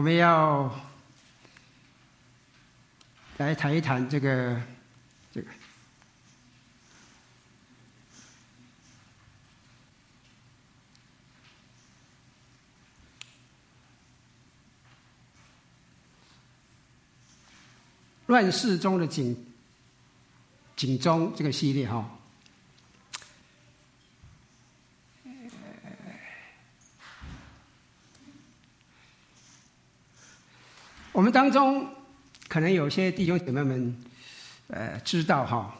我们要来谈一谈这个这个乱世中的警警钟这个系列哈。我们当中可能有些弟兄姐妹们，呃，知道哈，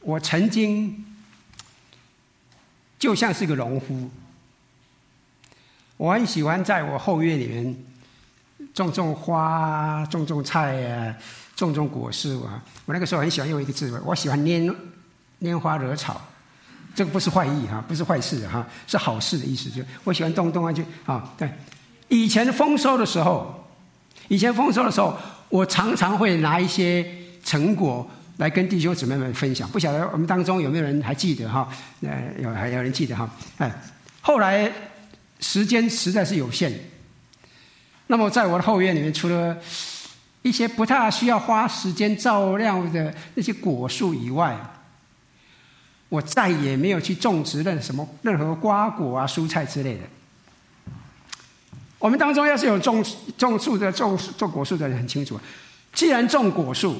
我曾经就像是个农夫，我很喜欢在我后院里面种种花、种种菜啊，种种果树啊。我那个时候很喜欢用一个字，我喜欢拈拈花惹草，这个不是坏意哈，不是坏事哈，是好事的意思。就我喜欢动动啊，就啊，对。以前丰收的时候，以前丰收的时候，我常常会拿一些成果来跟弟兄姊妹们分享。不晓得我们当中有没有人还记得哈？呃，有还有人记得哈？哎，后来时间实在是有限，那么在我的后院里面，除了一些不太需要花时间照料的那些果树以外，我再也没有去种植任什么任何瓜果啊、蔬菜之类的。我们当中要是有种种树的、种种果树的人很清楚，既然种果树，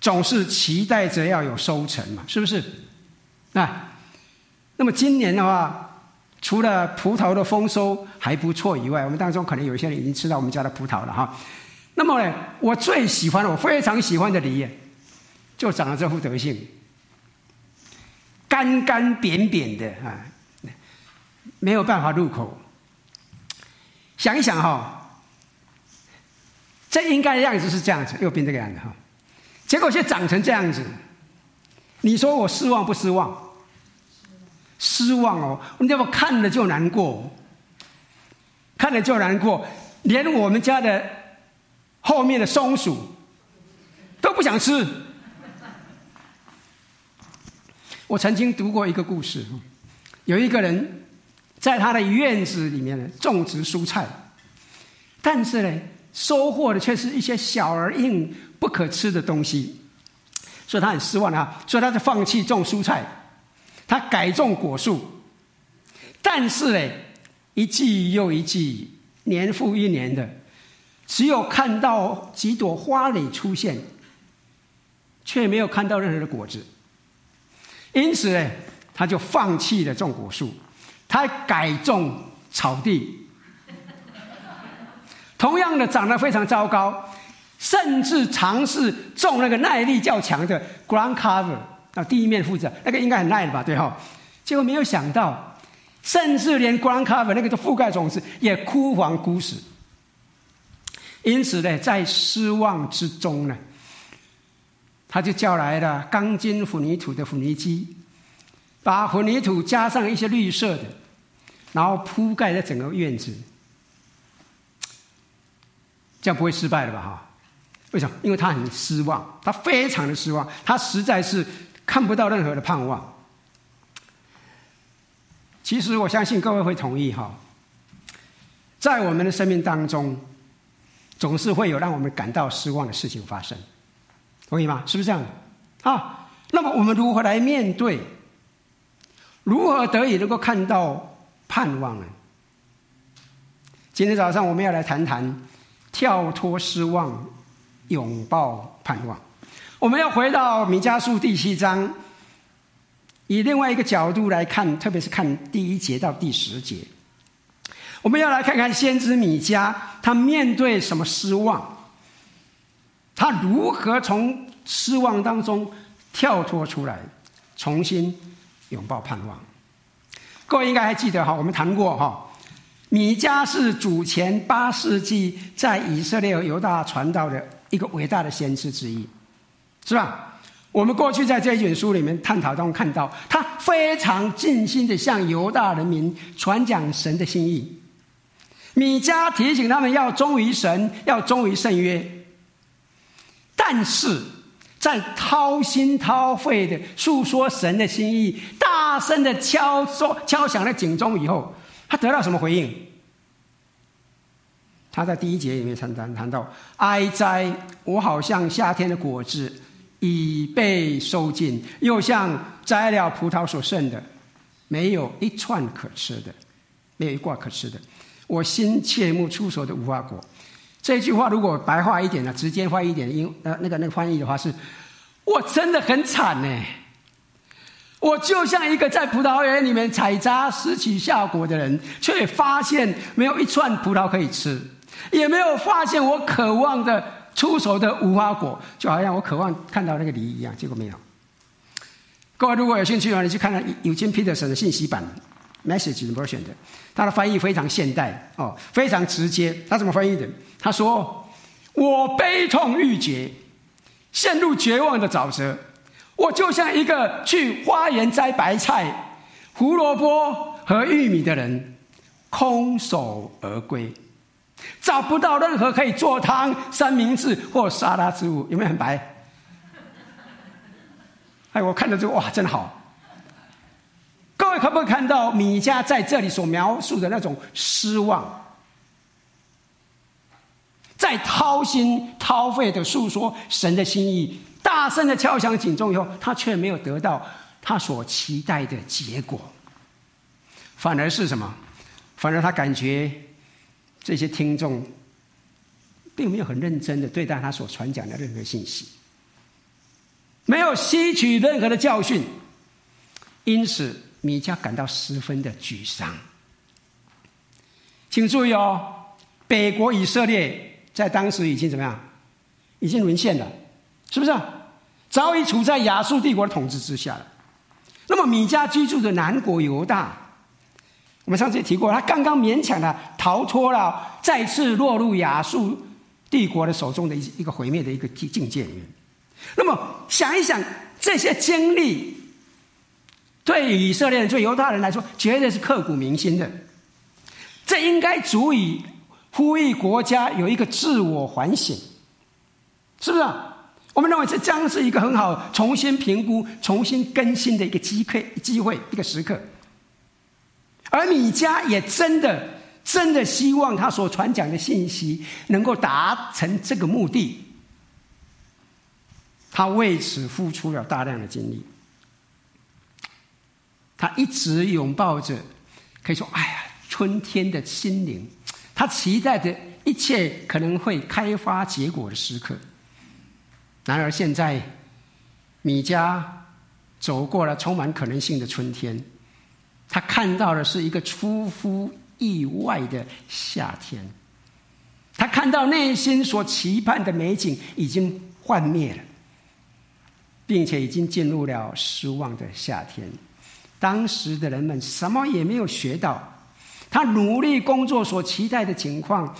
总是期待着要有收成嘛，是不是？啊，那么今年的话，除了葡萄的丰收还不错以外，我们当中可能有些人已经吃到我们家的葡萄了哈。那么呢，我最喜欢的，我非常喜欢的梨，就长了这副德性，干干扁扁的啊，没有办法入口。想一想哈，这应该样子是这样子，右边这个样子哈，结果却长成这样子，你说我失望不失望？失望哦！你知道看了就难过，看了就难过，连我们家的后面的松鼠都不想吃。我曾经读过一个故事，有一个人。在他的院子里面呢，种植蔬菜，但是呢，收获的却是一些小而硬、不可吃的东西，所以他很失望啊。所以他就放弃种蔬菜，他改种果树，但是呢，一季又一季，年复一年的，只有看到几朵花蕾出现，却没有看到任何的果子，因此呢，他就放弃了种果树。他改种草地，同样的长得非常糟糕，甚至尝试种那个耐力较强的 ground cover 啊，地面覆着，那个应该很耐的吧？对哈，结果没有想到，甚至连 ground cover 那个的覆盖种子也枯黄枯死。因此呢，在失望之中呢，他就叫来了钢筋混凝土的混凝机，把混凝土加上一些绿色的。然后铺盖在整个院子，这样不会失败了吧？哈，为什么？因为他很失望，他非常的失望，他实在是看不到任何的盼望。其实我相信各位会同意哈，在我们的生命当中，总是会有让我们感到失望的事情发生，同意吗？是不是这样？啊，那么我们如何来面对？如何得以能够看到？盼望了。今天早上我们要来谈谈跳脱失望，拥抱盼望。我们要回到米迦书第七章，以另外一个角度来看，特别是看第一节到第十节。我们要来看看先知米迦，他面对什么失望，他如何从失望当中跳脱出来，重新拥抱盼望。各位应该还记得哈，我们谈过哈，米迦是主前八世纪在以色列和犹大传道的一个伟大的先知之一，是吧？我们过去在这一卷书里面探讨中看到，他非常尽心的向犹大人民传讲神的心意。米迦提醒他们要忠于神，要忠于圣约，但是。在掏心掏肺的诉说神的心意，大声的敲说敲响了警钟以后，他得到什么回应？他在第一节里面谈谈谈到：哀哉，我好像夏天的果子已被收尽，又像摘了葡萄所剩的，没有一串可吃的，没有一挂可吃的。我心切慕初熟的无花果。这句话如果白话一点呢，直接翻译一点，因呃那个那个翻译的话是：我真的很惨呢。我就像一个在葡萄园里面采摘拾起夏果的人，却发现没有一串葡萄可以吃。也没有发现我渴望的出手的无花果，就好像我渴望看到那个梨一样，结果没有。各位如果有兴趣的话，你去看看 Eugene Peterson 的信息版 Message Version 的，他的翻译非常现代哦，非常直接。他怎么翻译的？他说：“我悲痛欲绝，陷入绝望的沼泽，我就像一个去花园摘白菜、胡萝卜和玉米的人，空手而归。”找不到任何可以做汤、三明治或沙拉之物，有没有很白？哎，我看到这个哇，真好！各位可不可以看到米迦在这里所描述的那种失望？在掏心掏肺的诉说神的心意，大声的敲响警钟以后，他却没有得到他所期待的结果，反而是什么？反而他感觉。这些听众并没有很认真的对待他所传讲的任何信息，没有吸取任何的教训，因此米迦感到十分的沮丧。请注意哦，北国以色列在当时已经怎么样？已经沦陷了，是不是？早已处在亚述帝国的统治之下了。那么米迦居住的南国犹大。我们上次也提过，他刚刚勉强的逃脱了再次落入亚述帝国的手中的一一个毁灭的一个境境界里面。那么想一想，这些经历对以色列人、对犹大人来说，绝对是刻骨铭心的。这应该足以呼吁国家有一个自我反省，是不是？我们认为这将是一个很好重新评估、重新更新的一个机会、机会一个时刻。而米迦也真的、真的希望他所传讲的信息能够达成这个目的，他为此付出了大量的精力。他一直拥抱着，可以说，哎呀，春天的心灵，他期待着一切可能会开花结果的时刻。然而现在，米迦走过了充满可能性的春天。他看到的是一个出乎意外的夏天，他看到内心所期盼的美景已经幻灭了，并且已经进入了失望的夏天。当时的人们什么也没有学到，他努力工作所期待的情况，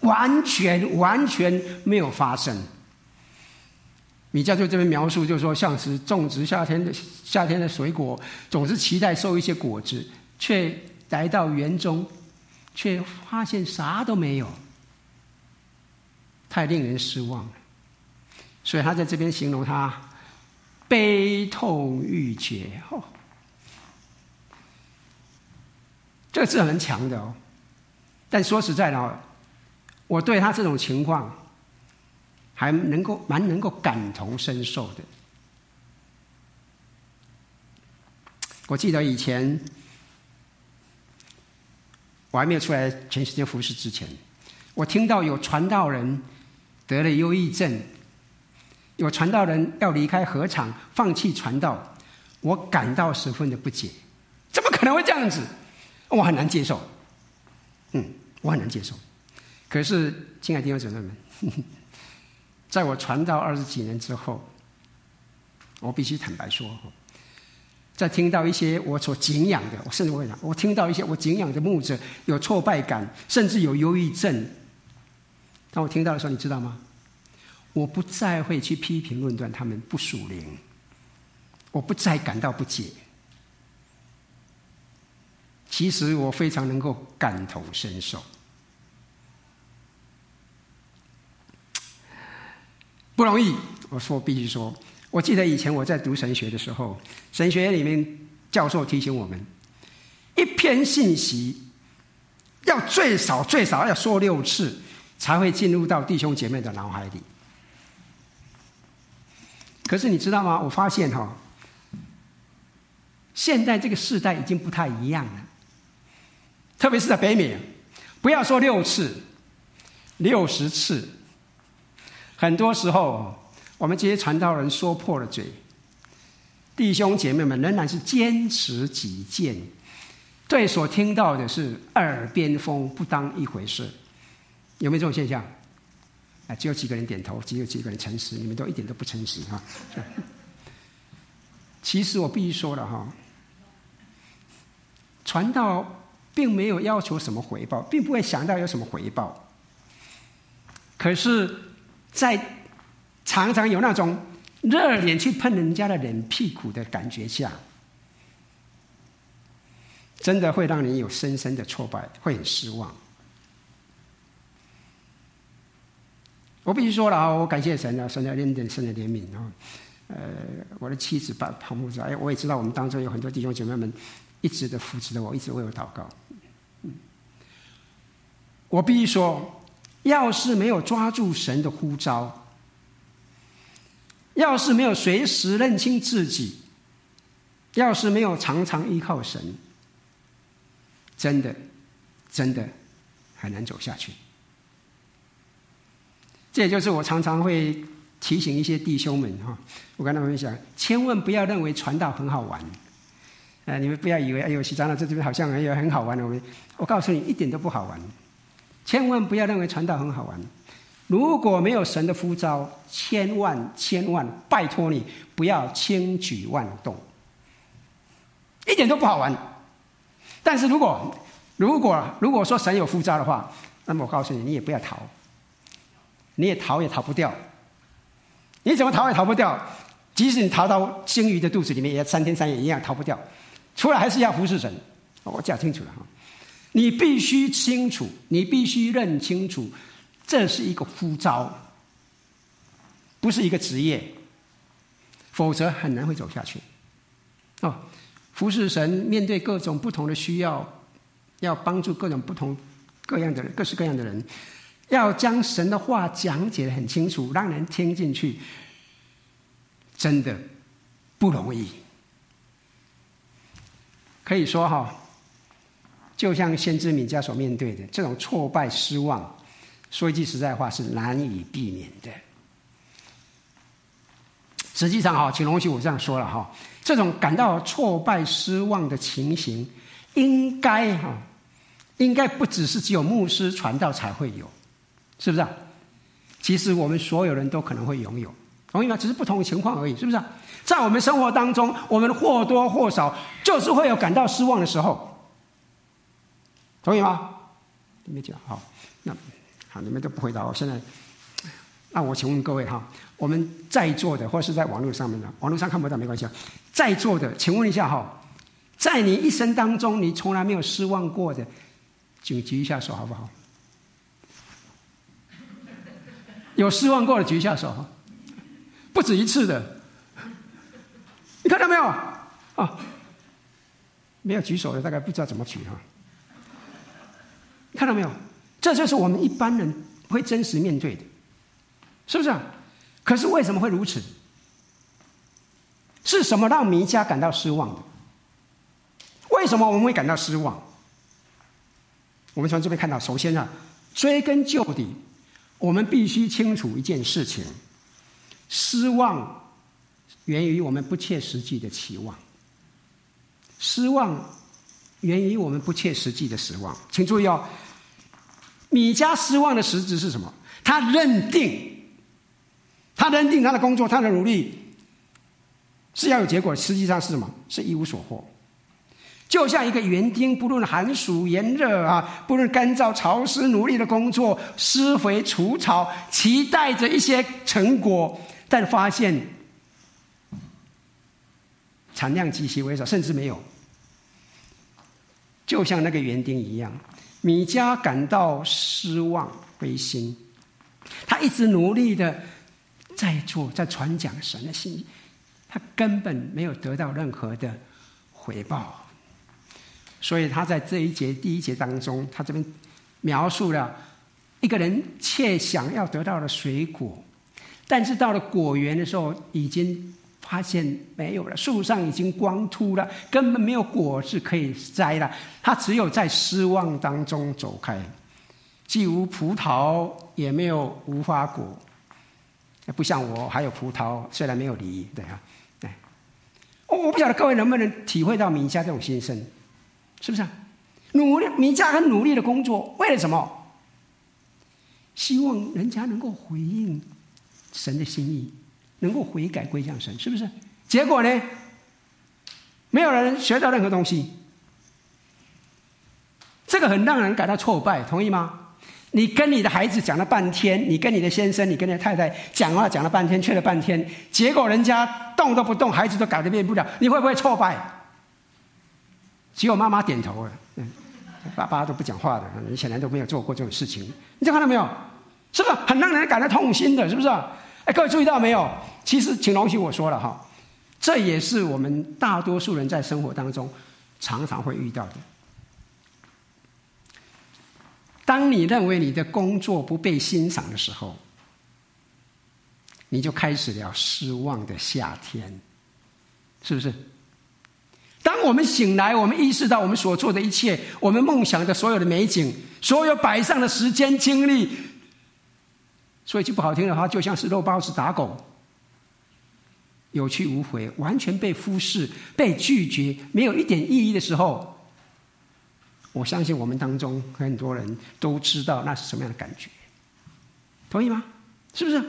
完全完全没有发生。米迦就这边描述，就是说，像是种植夏天的夏天的水果，总是期待收一些果子，却来到园中，却发现啥都没有，太令人失望了。所以他在这边形容他悲痛欲绝哦，这个字很强的哦。但说实在的哦，我对他这种情况。还能够蛮能够感同身受的。我记得以前我还没有出来全时间服侍之前，我听到有传道人得了忧郁症，有传道人要离开禾场放弃传道，我感到十分的不解，怎么可能会这样子？我很难接受，嗯，我很难接受。可是，亲爱的弟兄姊妹们。在我传道二十几年之后，我必须坦白说，在听到一些我所敬仰的，我甚至会讲，我听到一些我敬仰的牧者有挫败感，甚至有忧郁症。当我听到的时候，你知道吗？我不再会去批评论断他们不属灵，我不再感到不解。其实我非常能够感同身受。不容易，我说必须说，我记得以前我在读神学的时候，神学院里面教授提醒我们，一篇信息要最少最少要说六次，才会进入到弟兄姐妹的脑海里。可是你知道吗？我发现哈、哦，现在这个世代已经不太一样了，特别是在北美，不要说六次、六十次，很多时候我们这些传道人说破了嘴，弟兄姐妹们仍然是坚持己见，对所听到的是耳边风，不当一回事。有没有这种现象？啊，只有几个人点头，只有几个人诚实，你们都一点都不诚实哈。其实我必须说了哈，传道并没有要求什么回报，并不会想到有什么回报。可是，在常常有那种热脸去喷人家的冷屁股的感觉下，真的会让人有深深的挫败，会很失望。我必须说了啊，我感谢神啊，神的恩典，神的怜悯啊。呃，我的妻子把旁牧者，哎，我也知道我们当中有很多弟兄姐妹们一直的扶持着我，一直为我祷告。嗯，我必须说，要是没有抓住神的呼召，要是没有随时认清自己，要是没有常常依靠神，真的，真的很难走下去。这也就是我常常会提醒一些弟兄们哈，我跟他们讲，千万不要认为传道很好玩，呃，你们不要以为哎呦，西长老在这边好像也很好玩。我，我告诉你，一点都不好玩。千万不要认为传道很好玩。如果没有神的呼召，千万千万拜托你不要轻举妄动，一点都不好玩。但是如果如果如果说神有呼召的话，那么我告诉你，你也不要逃。你也逃也逃不掉，你怎么逃也逃不掉。即使你逃到鲸鱼的肚子里面，也三天三夜一样逃不掉。出来还是要服侍神。我讲清楚了哈，你必须清楚，你必须认清楚，这是一个呼召，不是一个职业，否则很难会走下去。哦，服侍神，面对各种不同的需要，要帮助各种不同各样的人，各式各样的人。要将神的话讲解得很清楚，让人听进去，真的不容易。可以说哈，就像先知米迦所面对的这种挫败、失望，说一句实在话，是难以避免的。实际上哈，请容许我这样说了哈，这种感到挫败、失望的情形，应该哈，应该不只是只有牧师传道才会有。是不是？其实我们所有人都可能会拥有，同意吗？只是不同的情况而已，是不是？在我们生活当中，我们或多或少就是会有感到失望的时候，同意吗？你们讲好，那好，你们都不回答我。现在，那我请问各位哈，我们在座的或是在网络上面的，网络上看不到没关系啊。在座的，请问一下哈，在你一生当中，你从来没有失望过的，请举一下手好不好？有失望过的举一下手，不止一次的。你看到没有？啊，没有举手的大概不知道怎么举哈。看到没有？这就是我们一般人会真实面对的，是不是啊？可是为什么会如此？是什么让弥迦感到失望的？为什么我们会感到失望？我们从这边看到，首先啊，追根究底。我们必须清楚一件事情：失望源于我们不切实际的期望，失望源于我们不切实际的失望。请注意哦，米迦失望的实质是什么？他认定，他认定他的工作、他的努力是要有结果，实际上是什么？是一无所获。就像一个园丁，不论寒暑炎热啊，不论干燥潮湿，努力的工作，施肥除草，期待着一些成果，但发现产量极其微少，甚至没有。就像那个园丁一样，米迦感到失望、灰心，他一直努力的在做，在传讲神的信息，他根本没有得到任何的回报。所以他在这一节第一节当中，他这边描述了一一个人切想要得到的水果，但是到了果园的时候，已经发现没有了，树上已经光秃了，根本没有果子可以摘了。他只有在失望当中走开，既无葡萄，也没有无花果。不像我还有葡萄，虽然没有梨，对啊，对。我不晓得各位能不能体会到米迦这种心声，是不是啊？努力，米迦很努力的工作，为了什么？希望人家能够回应神的心意，能够悔改归向神，是不是？结果呢？没有人学到任何东西，这个很让人感到挫败，同意吗？你跟你的孩子讲了半天，你跟你的先生，你跟你的太太讲话讲了半天，劝了半天，结果人家动都不动，孩子都改变不了，你会不会挫败？只有妈妈点头了。爸爸都不讲话的，你显然都没有做过这种事情。你看到没有？是不是很让人感到痛心的？是不是？哎，各位注意到没有？其实，请容许我说了哈，这也是我们大多数人在生活当中常常会遇到的。当你认为你的工作不被欣赏的时候，你就开始了失望的夏天，是不是？当我们醒来，我们意识到我们所做的一切，我们梦想的所有的美景，所有摆上的时间精力，说一句不好听的话，就像是肉包子打狗，有去无回，完全被忽视、被拒绝，没有一点意义的时候，我相信我们当中很多人都知道那是什么样的感觉，同意吗？是不是？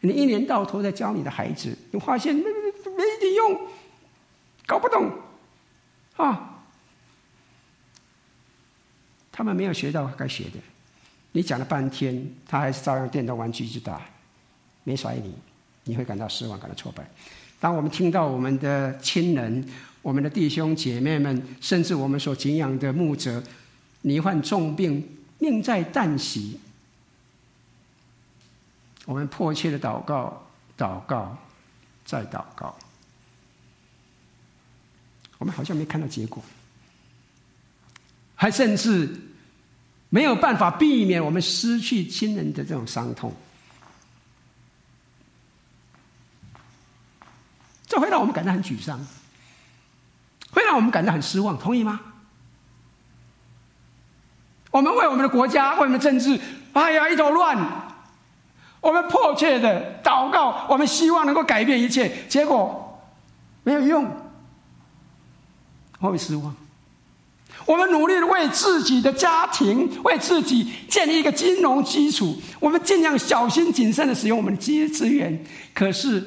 你一年到头在教你的孩子，你发现没没一点用。搞不懂，啊！他们没有学到该学的。你讲了半天，他还是照样电动玩具一直打，没甩你，你会感到失望，感到挫败。当我们听到我们的亲人、我们的弟兄姐妹们，甚至我们所敬仰的牧者，罹患重病，命在旦夕，我们迫切的祷告，祷告，再祷告。我们好像没看到结果，还甚至没有办法避免我们失去亲人的这种伤痛，这会让我们感到很沮丧，会让我们感到很失望，同意吗？我们为我们的国家、为我们的政治，哎呀，一头乱。我们迫切的祷告，我们希望能够改变一切，结果没有用。我会失望。我们努力的为自己的家庭、为自己建立一个金融基础，我们尽量小心谨慎的使用我们的资资源。可是，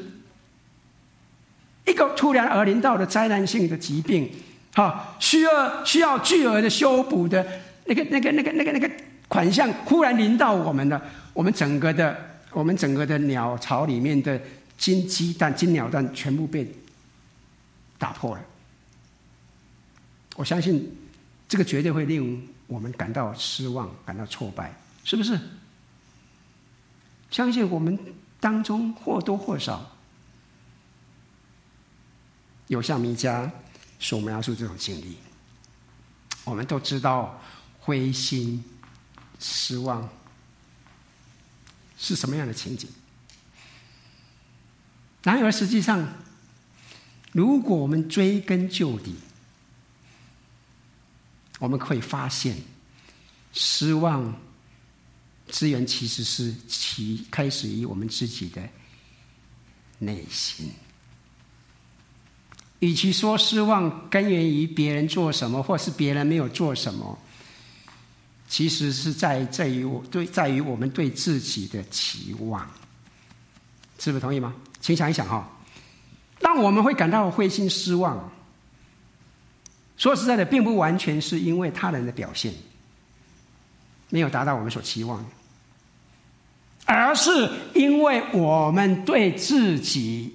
一个突然而临到的灾难性的疾病，哈，需要需要巨额的修补的那个、那个、那个、那个、那个款项，忽然临到我们了，我们整个的、我们整个的鸟巢里面的金鸡蛋、金鸟蛋全部被打破了。我相信，这个绝对会令我们感到失望、感到挫败，是不是？相信我们当中或多或少有像米迦所描述这种经历。我们都知道灰心、失望是什么样的情景。然而，实际上，如果我们追根究底，我们可以发现，失望之源其实是其开始于我们自己的内心。与其说失望根源于别人做什么，或是别人没有做什么，其实是在在于我对在于我们对自己的期望。是不是同意吗？请想一想哈，当我们会感到灰心失望。说实在的，并不完全是因为他人的表现没有达到我们所期望的，而是因为我们对自己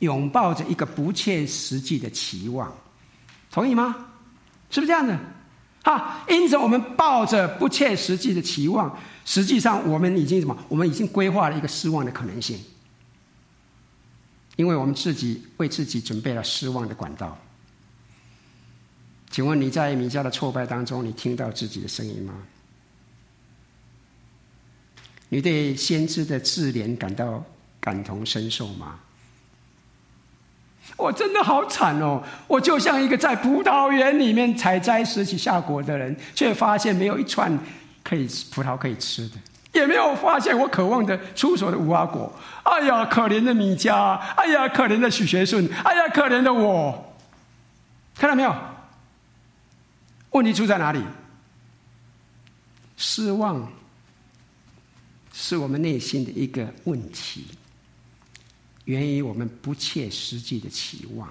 拥抱着一个不切实际的期望，同意吗？是不是这样的？啊，因此我们抱着不切实际的期望，实际上我们已经什么？我们已经规划了一个失望的可能性，因为我们自己为自己准备了失望的管道。请问你在米迦的挫败当中，你听到自己的声音吗？你对先知的自怜感到感同身受吗？我真的好惨哦！我就像一个在葡萄园里面采摘拾起夏果的人，却发现没有一串可以葡萄可以吃的，也没有发现我渴望的出手的无花果。哎呀，可怜的米迦！哎呀，可怜的许学顺！哎呀，可怜的我！看到没有？问题出在哪里？失望是我们内心的一个问题。源于我们不切实际的期望。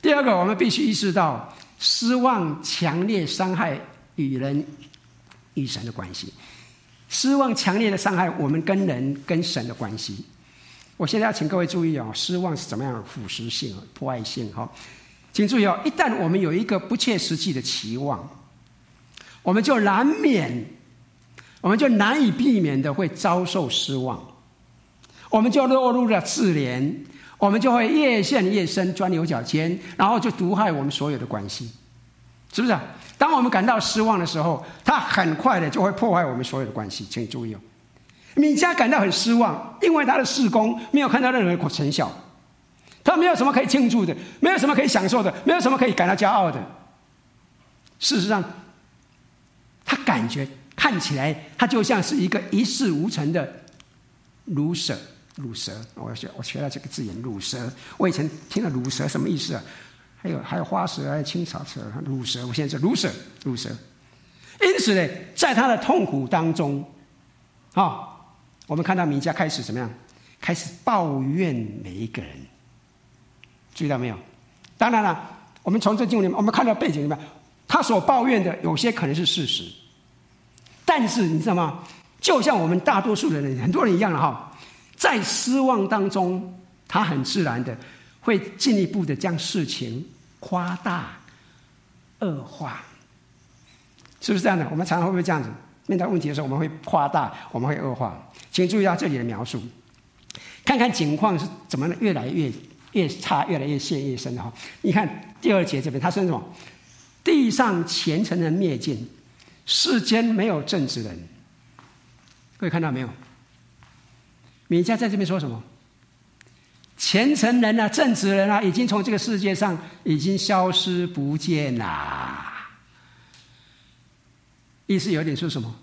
第二个，我们必须意识到，失望强烈伤害与人与神的关系。失望强烈的伤害我们跟人跟神的关系。我现在要请各位注意哦，失望是怎么样的腐蚀性、破坏性？哈，请注意哦，一旦我们有一个不切实际的期望，我们就难免，我们就难以避免的会遭受失望。我们就落入了自怜，我们就会越陷越深，钻牛角尖，然后就毒害我们所有的关系，是不是？当我们感到失望的时候，他很快的就会破坏我们所有的关系。请注意哦，米迦感到很失望，因为他的事工没有看到任何成效，他没有什么可以庆祝的，没有什么可以享受的，没有什么可以感到骄傲的。事实上，他感觉看起来，他就像是一个一事无成的 loser。鲁蛇，我学我学了这个字眼，鲁蛇。我以前听了鲁蛇什么意思啊？还有还有花蛇，还有青草蛇，鲁蛇。我现在是鲁蛇，鲁蛇。因此呢，在他的痛苦当中，啊、哦，我们看到米迦开始怎么样？开始抱怨每一个人，注意到没有？当然了，我们从这经文里面，我们看到背景里面，他所抱怨的有些可能是事实，但是你知道吗？就像我们大多数的人，很多人一样的哈。在失望当中，他很自然的会进一步的将事情夸大、恶化，是不是这样的？我们常常会不会这样子？面对问题的时候，我们会夸大，我们会恶化。请注意到这里的描述，看看情况是怎么越来越越差，越来越陷越深哈。你看第二节这边，他说什么？地上虔诚人灭尽，世间没有正直人。各位看到没有？米迦在这边说什么？虔诚人啊，正直人啊，已经从这个世界上已经消失不见了。意思有点说什么？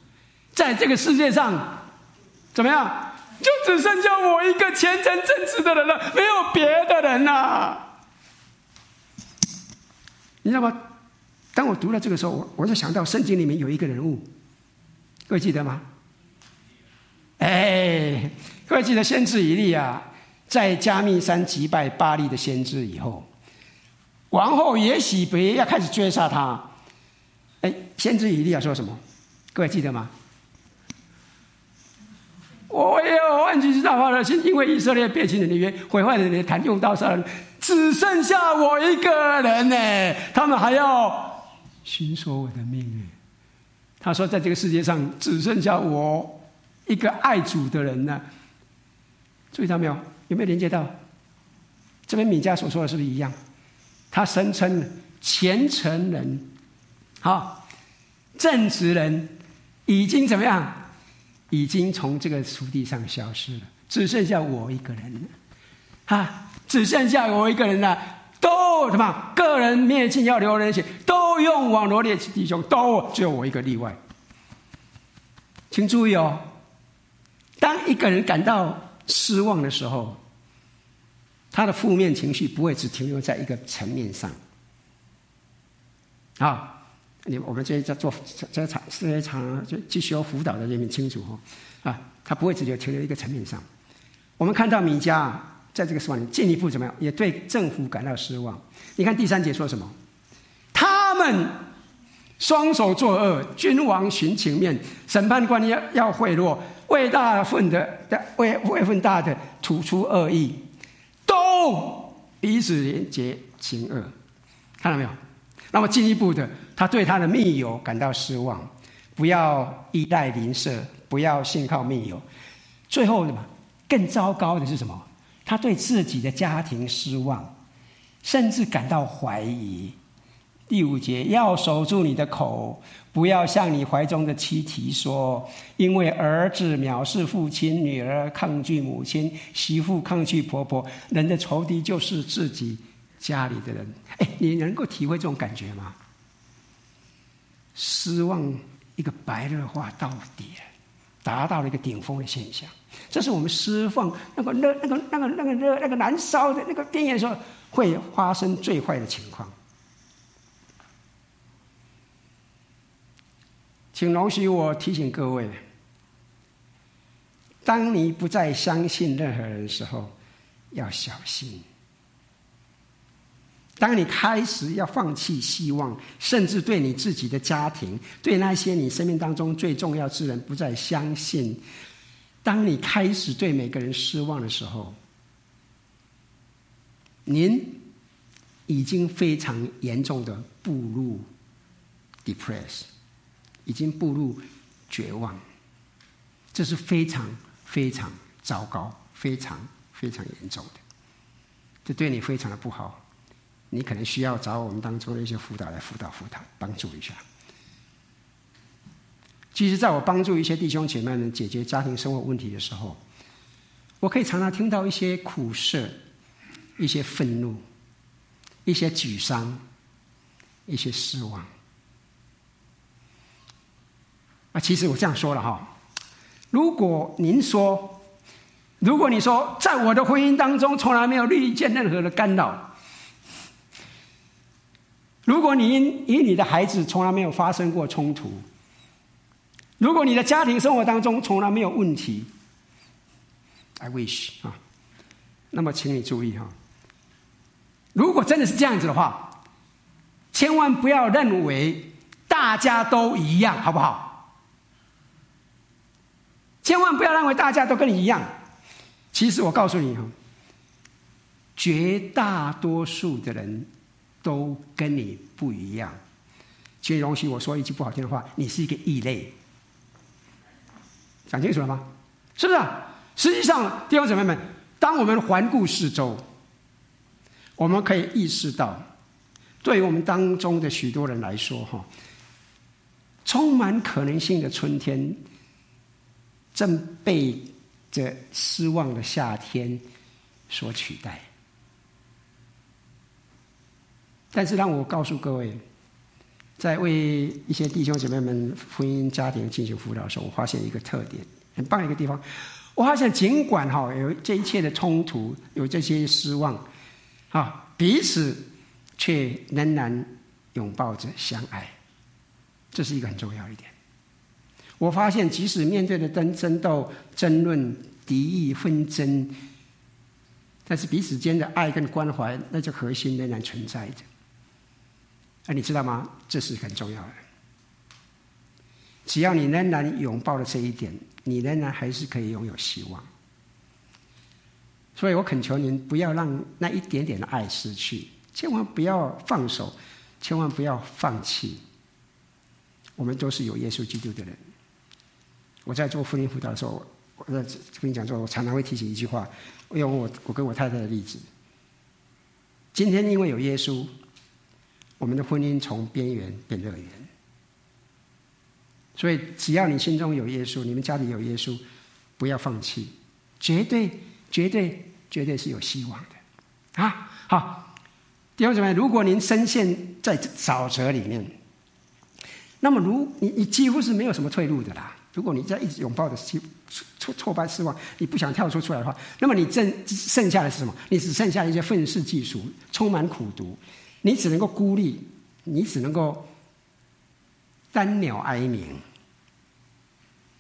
在这个世界上，怎么样？就只剩下我一个虔诚正直的人了，没有别的人了。你知道吗？当我读了这个时候，我我就想到圣经里面有一个人物，各位记得吗？哎。各位记得先知以利亚在加密山击败巴力的先知以后，王后耶洗别要开始追杀他。哎，先知以利亚说什么？各位记得吗？我也有万军之大发热心，因为以色列背弃了你的约，毁坏了你的坛，用刀杀人，只剩下我一个人呢。他们还要寻索我的命运。他说，在这个世界上只剩下我一个爱主的人呢。注意到没有？有没有连接到？这边米迦所说的是不是一样？他声称虔诚人、好正直人已经怎么样？已经从这个土地上消失了，只剩下我一个人了。啊，只剩下我一个人了，都什么？个人灭尽要流人血，都用网罗列弟兄，都只有我一个例外。请注意哦，当一个人感到失望的时候，他的负面情绪不会只停留在一个层面上。啊，你我们这些在做这些场这些场就继续要辅导的人民清楚哈，啊，他不会只有停留一个层面上。我们看到米迦在这个时候进一步怎么样？也对政府感到失望。你看第三节说什么？他们双手作恶，君王寻情面，审判官要要贿赂。为大份的，为位分大的吐出恶意，都彼此连结行恶，看到没有？那么进一步的，他对他的密友感到失望，不要依赖邻舍，不要信靠密友。最后的嘛？更糟糕的是什么？他对自己的家庭失望，甚至感到怀疑。第五节，要守住你的口，不要向你怀中的妻提说，因为儿子藐视父亲，女儿抗拒母亲，媳妇抗拒婆婆，人的仇敌就是自己家里的人。哎，你能够体会这种感觉吗？失望一个白热化到底，达到了一个顶峰的现象。这是我们释放那个热、那个、那个、那个热、那个燃烧的那个边缘时候，会发生最坏的情况。请容许我提醒各位：当你不再相信任何人的时候，要小心；当你开始要放弃希望，甚至对你自己的家庭、对那些你生命当中最重要之人不再相信。当你开始对每个人失望的时候，您已经非常严重的步入 depress，已经步入绝望，这是非常非常糟糕、非常非常严重的，这对你非常的不好，你可能需要找我们当中的一些辅导来辅导辅导，帮助一下。其实，在我帮助一些弟兄姐妹们解决家庭生活问题的时候，我可以常常听到一些苦涩、一些愤怒、一些沮丧、一些失望。啊，其实我这样说了哈，如果您说，如果你说，在我的婚姻当中从来没有遇见任何的干扰，如果你因与你的孩子从来没有发生过冲突。如果你的家庭生活当中从来没有问题，I wish 啊，那么请你注意哈，如果真的是这样子的话，千万不要认为大家都一样，好不好？千万不要认为大家都跟你一样。其实我告诉你哈，绝大多数的人都跟你不一样。请容许我说一句不好听的话，你是一个异类。讲清楚了吗？是不是？实际上，弟兄姊妹们，当我们环顾四周，我们可以意识到，对于我们当中的许多人来说，哈，充满可能性的春天，正被这失望的夏天所取代。但是，让我告诉各位。在为一些弟兄姐妹们婚姻家庭进行辅导的时候，我发现一个特点，很棒一个地方。我发现尽管哈有这一切的冲突，有这些失望，啊，彼此却仍然拥抱着相爱，这是一个很重要一点。我发现，即使面对的争争斗、争论、敌意、纷争，但是彼此间的爱跟关怀，那这核心仍然存在着。哎，你知道吗？这是很重要的。只要你仍然拥抱了这一点，你仍然还是可以拥有希望。所以我恳求您不要让那一点点的爱失去，千万不要放手，千万不要放弃。我们都是有耶稣基督的人。我在做福音辅导的时候，我在跟你讲说，我常常会提醒一句话，我用我我跟我太太的例子。今天因为有耶稣。我们的婚姻从边缘变乐园，所以只要你心中有耶稣，你们家里有耶稣，不要放弃，绝对、绝对、绝对是有希望的啊！好，弟兄姊妹，如果您深陷在沼泽里面，那么如你你几乎是没有什么退路的啦。如果你在一直拥抱着挫挫挫败失望，你不想跳出出来的话，那么你剩剩下的是什么？你只剩下一些愤世嫉俗，充满苦毒。你只能够孤立，你只能够单鸟哀鸣，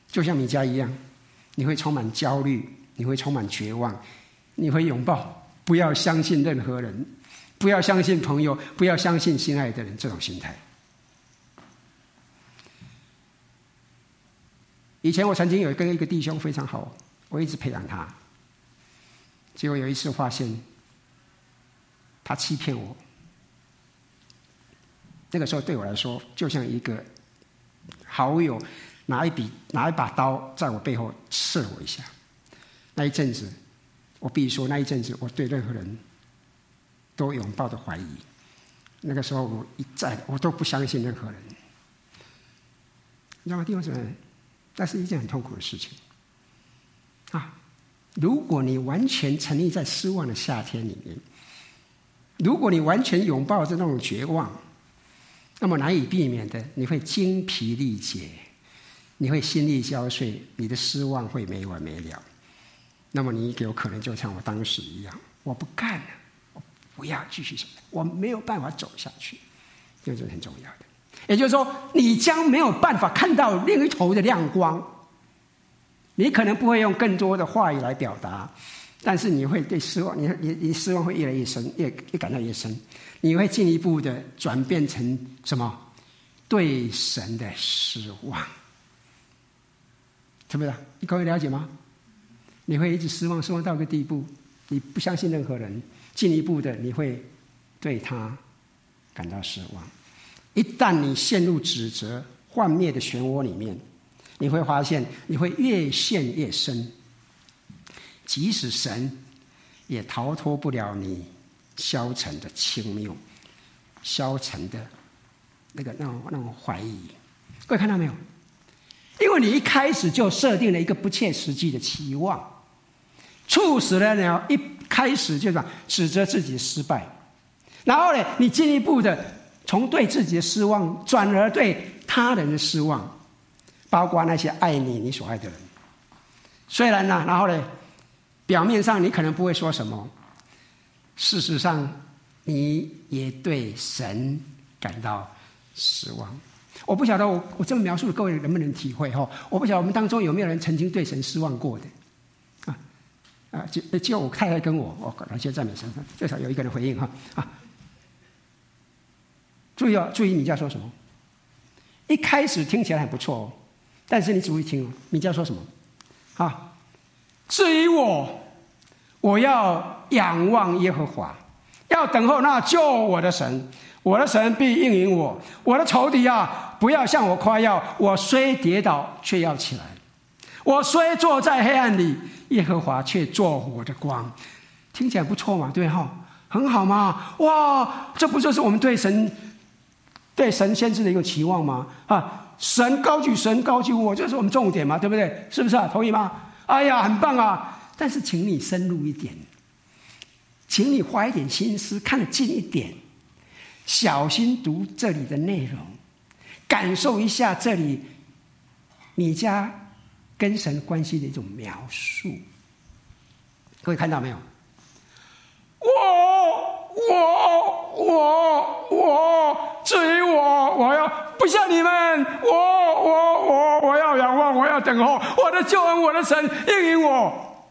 就像米迦一样，你会充满焦虑，你会充满绝望，你会拥抱，不要相信任何人，不要相信朋友，不要相信心爱的人，这种心态。以前我曾经有跟一个弟兄非常好，我一直培养他，结果有一次发现，他欺骗我。那个时候对我来说，就像一个好友拿一笔拿一把刀在我背后刺我一下。那一阵子，我必须说，那一阵子我对任何人都拥抱着怀疑，那个时候我一再我都不相信任何人，你知道吗？弟兄姊妹，那是一件很痛苦的事情啊！如果你完全沉溺在失望的夏天里面，如果你完全拥抱着那种绝望，那么难以避免的，你会精疲力竭，你会心力交瘁，你的失望会没完没了。那么你有可能就像我当时一样，我不干了。我不要继续什么？我没有办法走下去，这是很重要的。也就是说，你将没有办法看到另一头的亮光。你可能不会用更多的话语来表达，但是你会对失望，你你你失望会越来越深，越越感到越深。你会进一步的转变成什么？对神的失望，是不是？你各位了解吗？你会一直失望，失望到个地步，你不相信任何人。进一步的，你会对他感到失望。一旦你陷入指责、幻灭的漩涡里面，你会发现你会越陷越深。即使神也逃脱不了你消沉的轻蔑、消沉的那个那种那种怀疑。各位看到没有？因为你一开始就设定了一个不切实际的期望，促使了你一。开始就是指责自己失败，然后呢，你进一步的从对自己的失望转而对他人的失望，包括那些爱你、你所爱的人。虽然呢，然后呢，表面上你可能不会说什么，事实上你也对神感到失望。我不晓得我我这么描述，各位能不能体会哈？我不晓得我们当中有没有人曾经对神失望过的。啊啊，就就我太太跟我，我感谢赞美神，至少有一个人回应哈啊！注意哦，注意米迦说什么？一开始听起来很不错哦，但是你注意听哦，米迦说什么？啊，至于我，我要仰望耶和华，要等候那救我的神，我的神必应允我。我的仇敌啊，不要向我夸耀，我虽跌倒，却要起来；我虽坐在黑暗里。耶和华却作我的光，听起来不错嘛，对哈，很好嘛，哇，这不就是我们对神、对神先知的一个期望吗？啊，神高举神高举我，这是我们重点嘛，对不对？是不是啊？同意吗？哎呀，很棒啊！但是，请你深入一点，请你花一点心思看得近一点，小心读这里的内容，感受一下这里你家。跟神关系的一种描述，各位看到没有？我我我我，至于我，我要不像你们，我我我我要仰望，我要等候我的救恩，我的神应允我。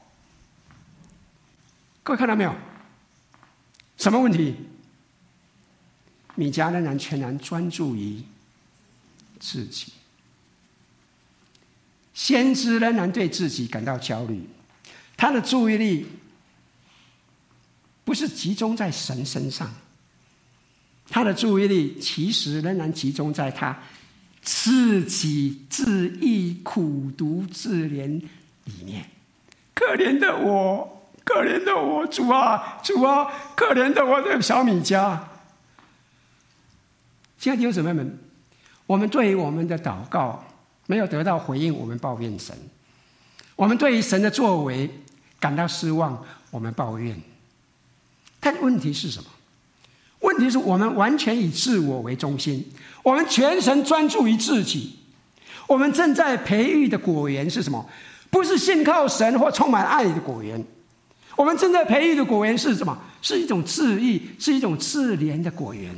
各位看到没有？什么问题？米迦仍然全然专注于自己。先知仍然对自己感到焦虑，他的注意力不是集中在神身上，他的注意力其实仍然集中在他自己自义、苦毒、自怜里面。可怜的我，可怜的我，主啊，主啊，可怜的我的小米家。亲爱的弟兄姊妹们，我们对于我们的祷告。没有得到回应，我们抱怨神；我们对于神的作为感到失望，我们抱怨。但问题是什么？问题是我们完全以自我为中心，我们全神专注于自己。我们正在培育的果园是什么？不是信靠神或充满爱的果园。我们正在培育的果园是什么？是一种自愈，是一种自怜的果园。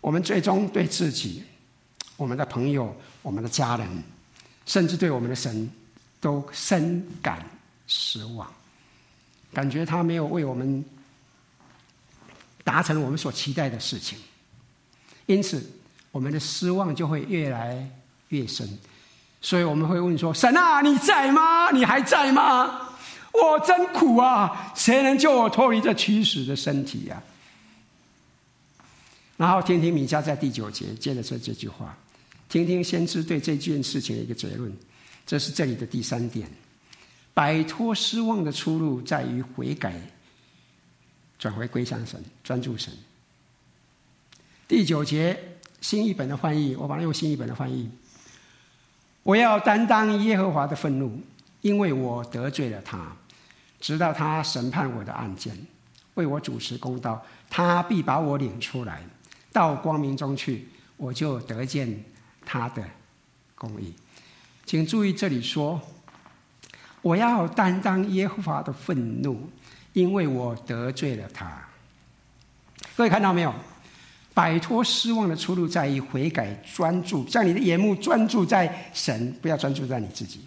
我们最终对自己。我们的朋友、我们的家人，甚至对我们的神，都深感失望，感觉他没有为我们达成我们所期待的事情，因此我们的失望就会越来越深。所以我们会问说：“神啊，你在吗？你还在吗？我真苦啊！谁能救我脱离这驱使的身体呀、啊？”然后听听米迦在第九节接着说这句话。听听先知对这件事情的一个结论，这是这里的第三点：摆脱失望的出路在于悔改，转回归向神，专注神。第九节新译本的翻译，我把它用新译本的翻译。我要担当耶和华的愤怒，因为我得罪了他，直到他审判我的案件，为我主持公道，他必把我领出来，到光明中去，我就得见他的公义。请注意这里说，我要担当耶和华的愤怒，因为我得罪了他。各位看到没有？摆脱失望的出路在于悔改，专注，将你的眼目专注在神，不要专注在你自己。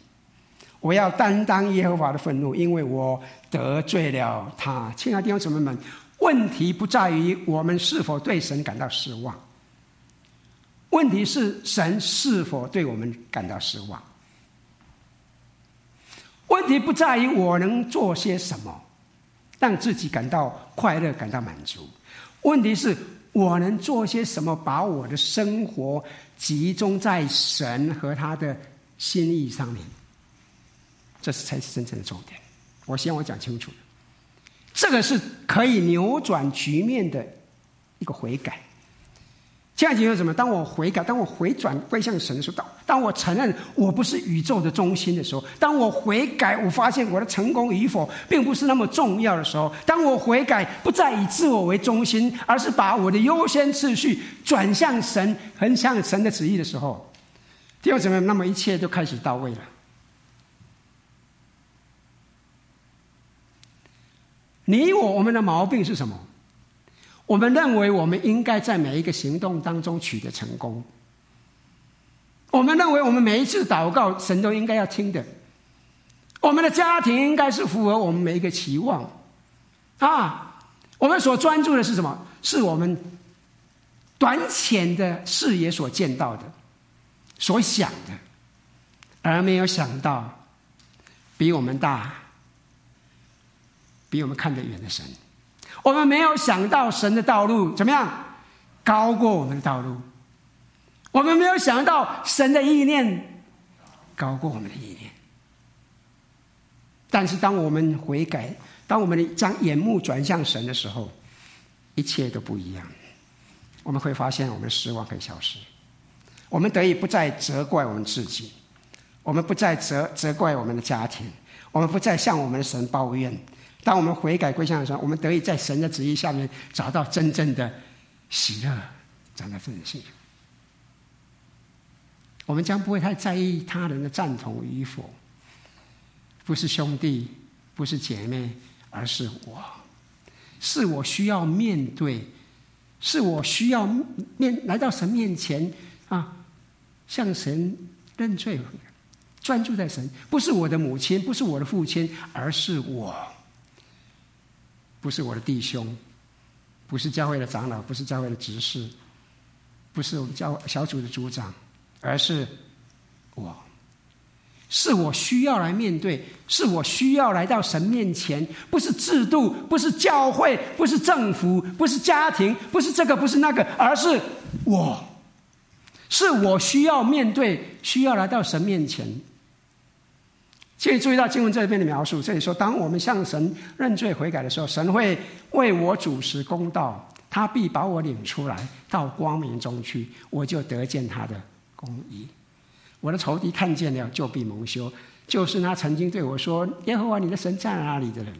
我要担当耶和华的愤怒，因为我得罪了他。亲爱的弟兄姊妹们，问题不在于我们是否对神感到失望，问题是神是否对我们感到失望。问题不在于我能做些什么，让自己感到快乐、感到满足。问题是我能做些什么，把我的生活集中在神和他的心意上面，这是才是真正的重点。我希望我讲清楚，这个是可以扭转局面的一个悔改。现在就是什么？当我悔改，当我回转归向神的时候，当我承认我不是宇宙的中心的时候，当我悔改，我发现我的成功与否并不是那么重要的时候，当我悔改不再以自我为中心，而是把我的优先次序转向神，横向神的旨意的时候，弟兄姊妹，那么一切就开始到位了。你我我们的毛病是什么？我们认为我们应该在每一个行动当中取得成功。我们认为我们每一次祷告，神都应该要听的。我们的家庭应该是符合我们每一个期望。啊，我们所专注的是什么？是我们短浅的视野所见到的、所想的，而没有想到比我们大、比我们看得远的神。我们没有想到神的道路怎么样，高过我们的道路。我们没有想到神的意念高过我们的意念。但是当我们悔改，当我们将眼目转向神的时候，一切都不一样。我们会发现，我们的失望可以消失。我们得以不再责怪我们自己，我们不再责责怪我们的家庭，我们不再向我们的神抱怨。当我们悔改归向的时候，我们得以在神的旨意下面找到真正的喜乐，找到真正的幸福。我们将不会太在意他人的赞同与否，不是兄弟，不是姐妹，而是我，是我需要面对，是我需要面来到神面前啊，向神认罪，专注在神，不是我的母亲，不是我的父亲，而是我。不是我的弟兄，不是教会的长老，不是教会的执事，不是我们教小组的组长，而是我，是我需要来面对，是我需要来到神面前，不是制度，不是教会，不是政府，不是家庭，不是这个，不是那个，而是我，是我需要面对，需要来到神面前。请你注意到经文这边的描述，这里说：当我们向神认罪悔改的时候，神会为我主持公道，他必把我领出来到光明中去，我就得见他的公义。我的仇敌看见了，就必蒙羞，就是那曾经对我说：“耶和华你的神在哪里？”的人，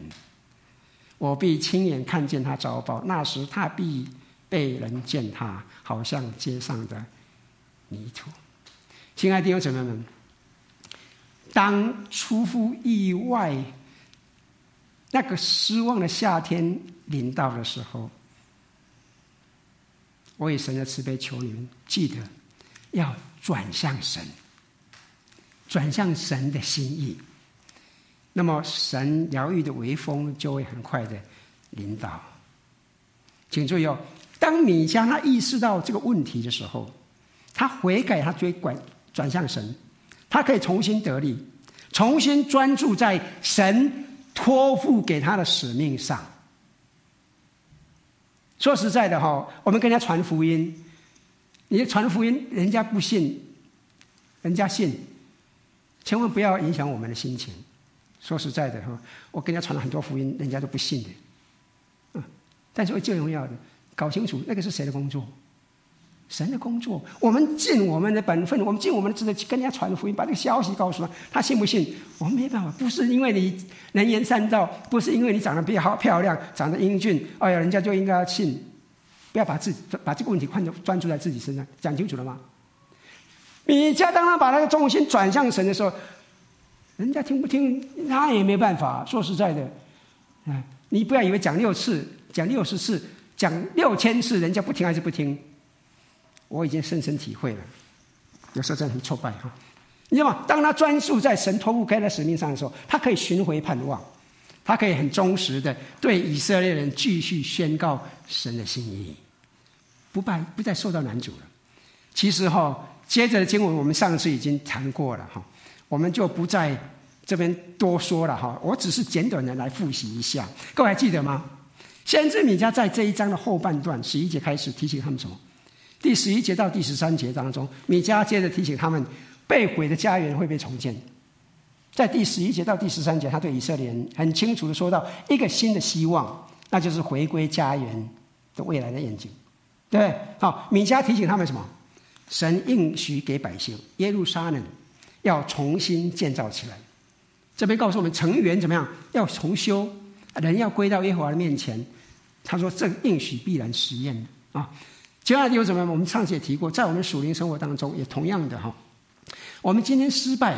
我必亲眼看见他遭报，那时他必被人践踏，好像街上的泥土。亲爱的弟兄姊妹们。当出乎意外，那个失望的夏天临到的时候，我以神的慈悲求你们记得要转向神，转向神的心意。那么神疗愈的微风就会很快的临到。请注意哦，当你将他意识到这个问题的时候，他悔改，他追转转向神。他可以重新得力，重新专注在神托付给他的使命上。说实在的哈，我们跟人家传福音，你传福音，人家不信，人家信，千万不要影响我们的心情。说实在的哈，我跟人家传了很多福音，人家都不信的。嗯，但是最重要的，搞清楚那个是谁的工作，神的工作，我们尽我们的本分，我们尽我们的职责去跟人家传福音，把这个消息告诉他，他信不信？我们没办法，不是因为你能言善道，不是因为你长得比较好漂亮，长得英俊，哎呀，人家就应该要信。不要把自己把这个问题看专注在自己身上，讲清楚了吗？米迦当他把那个重心转向神的时候，人家听不听他也没办法。说实在的，哎，你不要以为讲六次、讲六十次、讲六千次，人家不听还是不听。我已经深深体会了，有时候真的很挫败哈。你知道吗？当他专注在神托付给他的使命上的时候，他可以寻回盼望，他可以很忠实的对以色列人继续宣告神的心意，不败不再受到难阻了。其实哈，接着的经文我们上次已经谈过了哈，我们就不在这边多说了哈。我只是简短的来复习一下，各位还记得吗？先知米迦在这一章的后半段十一节开始提醒他们什么？第十一节到第十三节当中，米迦接着提醒他们，被毁的家园会被重建。在第十一节到第十三节，他对以色列人很清楚的说到一个新的希望，那就是回归家园的未来的愿景，对？好，米迦提醒他们什么？神应许给百姓耶路撒冷要重新建造起来。这边告诉我们，成员怎么样？要重修，人要归到耶和华的面前。他说，这应许必然实验啊。接下来有什么？我们上次也提过，在我们属灵生活当中也同样的哈。我们今天失败，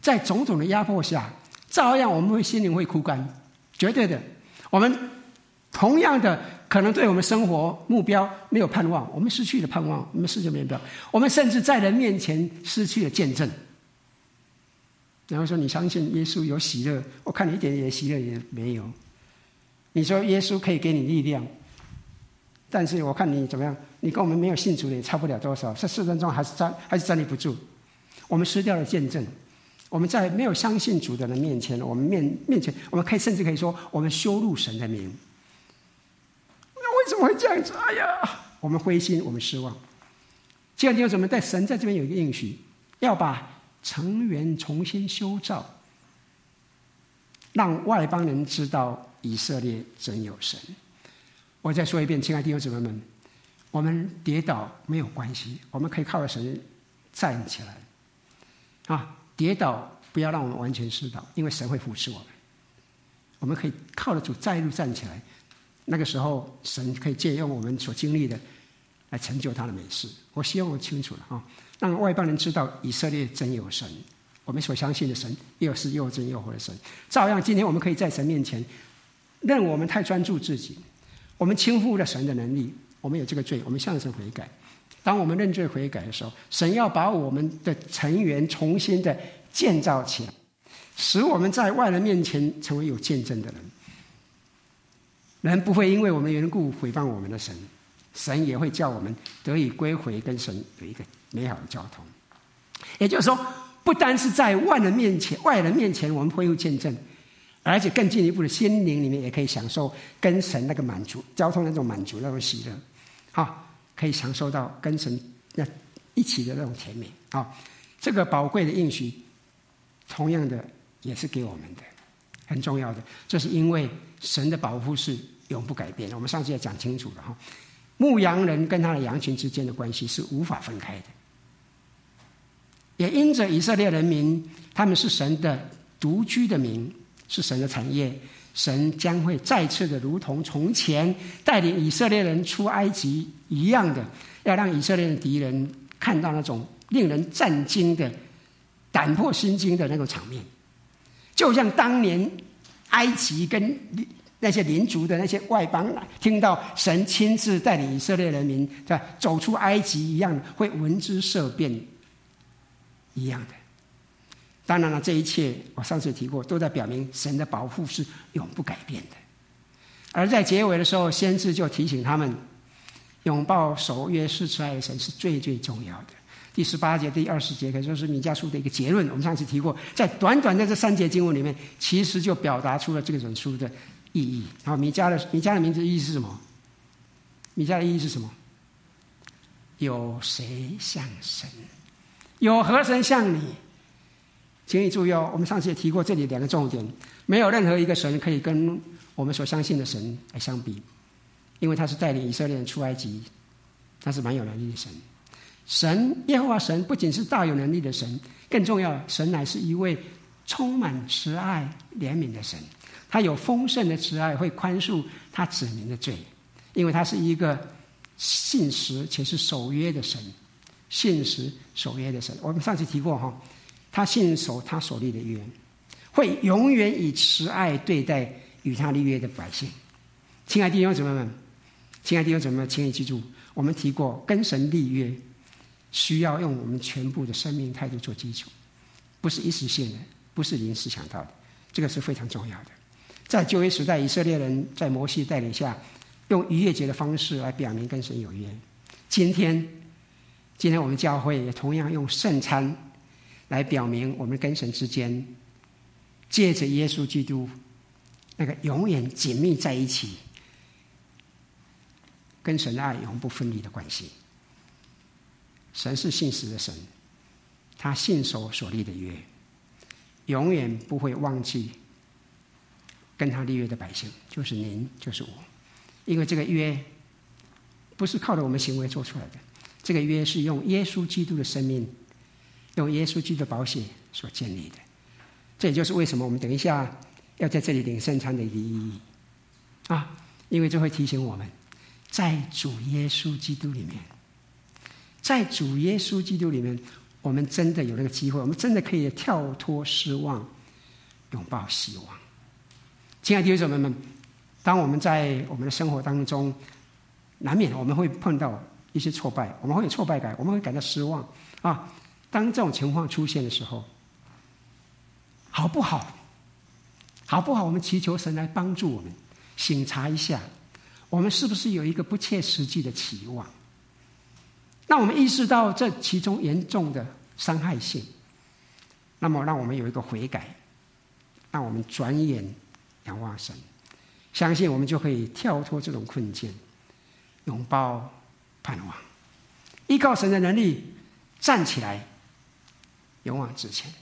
在种种的压迫下，照样我们会心灵会枯干，绝对的。我们同样的可能对我们生活目标没有盼望，我们失去了盼望，我们失去了目标，我们甚至在人面前失去了见证。然后说你相信耶稣有喜乐，我看你一点点喜乐也没有。你说耶稣可以给你力量。但是我看你怎么样？你跟我们没有信主的也差不了多少。这四分钟还是站还是站立不住。我们失掉了见证。我们在没有相信主的人面前，我们面面前，我们可以甚至可以说，我们羞辱神的名。那为什么会这样子？哎呀，我们灰心，我们失望。接下来有什么？在神在这边有一个应许，要把成员重新修造，让外邦人知道以色列真有神。我再说一遍，亲爱的弟兄姊妹们，我们跌倒没有关系，我们可以靠着神站起来。啊，跌倒不要让我们完全失倒，因为神会扶持我们。我们可以靠着主再度站起来，那个时候神可以借用我们所经历的来成就他的美事。我希望我清楚了啊，让外邦人知道以色列真有神，我们所相信的神又是又真又活的神。照样，今天我们可以在神面前，任我们太专注自己。我们轻忽了神的能力，我们有这个罪，我们向神悔改。当我们认罪悔改的时候，神要把我们的成员重新的建造起来，使我们在外人面前成为有见证的人。人不会因为我们缘故毁谤我们的神，神也会叫我们得以归回，跟神有一个美好的交通。也就是说，不单是在外人面前，外人面前我们会有见证。而且更进一步的心灵里面也可以享受跟神那个满足、交通那种满足、那种喜乐，好，可以享受到跟神那一起的那种甜美啊！这个宝贵的应许，同样的也是给我们的，很重要的。这是因为神的保护是永不改变的。我们上次也讲清楚了哈，牧羊人跟他的羊群之间的关系是无法分开的，也因着以色列人民他们是神的独居的民。是神的产业，神将会再次的，如同从前带领以色列人出埃及一样的，要让以色列的敌人看到那种令人震惊的、胆破心惊的那种场面，就像当年埃及跟那些邻族的那些外邦听到神亲自带领以色列人民在走出埃及一样，会闻之色变一样的。当然了，这一切我上次提过，都在表明神的保护是永不改变的。而在结尾的时候，先知就提醒他们，拥抱守约施慈爱的神是最最重要的。第十八节、第二十节可以说是米迦书的一个结论。我们上次提过，在短短的这三节经文里面，其实就表达出了这本书的意义。然后米迦的米迦的名字意义是什么？米迦的意义是什么？有谁像神？有何神像你？请你注意哦，我们上次也提过这里两个重点，没有任何一个神可以跟我们所相信的神来相比，因为他是带领以色列人出埃及他是蛮有能力的神。神耶和华神不仅是大有能力的神，更重要，神乃是一位充满慈爱怜悯的神。他有丰盛的慈爱，会宽恕他子民的罪，因为他是一个信实且是守约的神。信实守约的神，我们上次提过哈，他信守他所立的约，会永远以慈爱对待与他立约的百姓。亲爱的弟兄姊妹们，亲爱的弟兄姊妹们，请你记住，我们提过跟神立约。需要用我们全部的生命态度做基础，不是一时性的，不是临时想到的，这个是非常重要的。在旧约时代，以色列人在摩西带领下，用逾越节的方式来表明跟神有约。今天，今天我们教会也同样用圣餐来表明我们跟神之间，借着耶稣基督那个永远紧密在一起，跟神的爱永不分离的关系。神是信实的神，他信守所立的约，永远不会忘记跟他立约的百姓，就是您，就是我。因为这个约不是靠着我们行为做出来的，这个约是用耶稣基督的生命，用耶稣基督的宝血所建立的。这也就是为什么我们等一下要在这里领圣餐的一个意义啊！因为这会提醒我们，在主耶稣基督里面。在主耶稣基督里面，我们真的有那个机会，我们真的可以跳脱失望，拥抱希望。亲爱的弟兄姊妹们，当我们在我们的生活当中，难免我们会碰到一些挫败，我们会有挫败感，我们会感到失望啊。当这种情况出现的时候，好不好？好不好？我们祈求神来帮助我们，醒察一下，我们是不是有一个不切实际的期望？让我们意识到这其中严重的伤害性，那么让我们有一个悔改，让我们转眼仰望神，相信我们就可以跳脱这种困境，拥抱盼望，依靠神的能力站起来，勇往直前。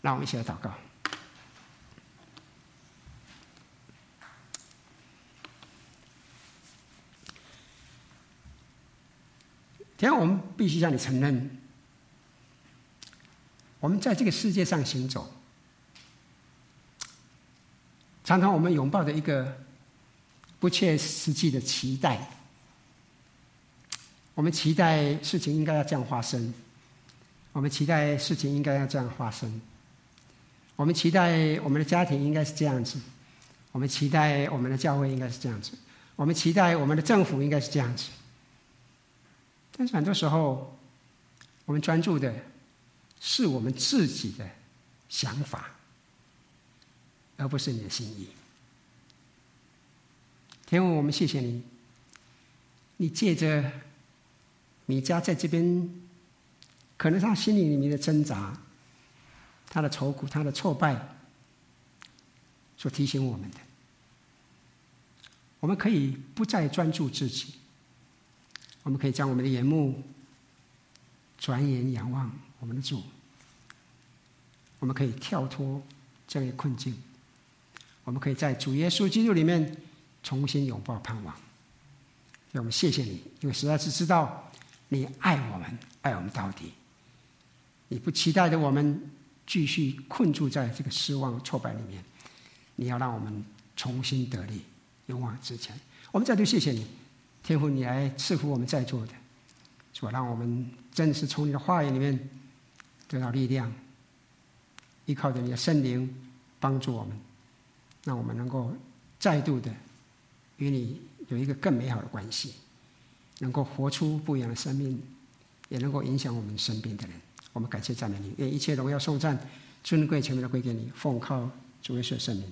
让我们一起来祷告。天我们必须向你承认，我们在这个世界上行走，常常我们拥抱着一个不切实际的期待。我们期待事情应该要这样发生，我们期待事情应该要这样发生，我们期待我们的家庭应该是这样子，我们期待我们的教会应该是这样子，我们期待我们的政府应该是这样子。但是很多时候，我们专注的是我们自己的想法，而不是你的心意。天父，我们谢谢你，你借着米迦在这边，可能他心里里面的挣扎、他的愁苦、他的挫败，所提醒我们的，我们可以不再专注自己。我们可以将我们的眼目转眼仰望我们的主，我们可以跳脱这样一个困境，我们可以在主耶稣基督里面重新拥抱盼望。让我们谢谢你，因为实在是知道你爱我们，爱我们到底。你不期待着我们继续困住在这个失望、挫败里面，你要让我们重新得力，勇往直前。我们再度谢谢你。天父，你来赐福我们在座的，主，让我们真实从你的话语里面得到力量，依靠着你的圣灵帮助我们，让我们能够再度的与你有一个更美好的关系，能够活出不一样的生命，也能够影响我们身边的人。我们感谢赞美你，愿一切荣耀颂赞尊贵全部都归给你，奉靠主耶稣圣名。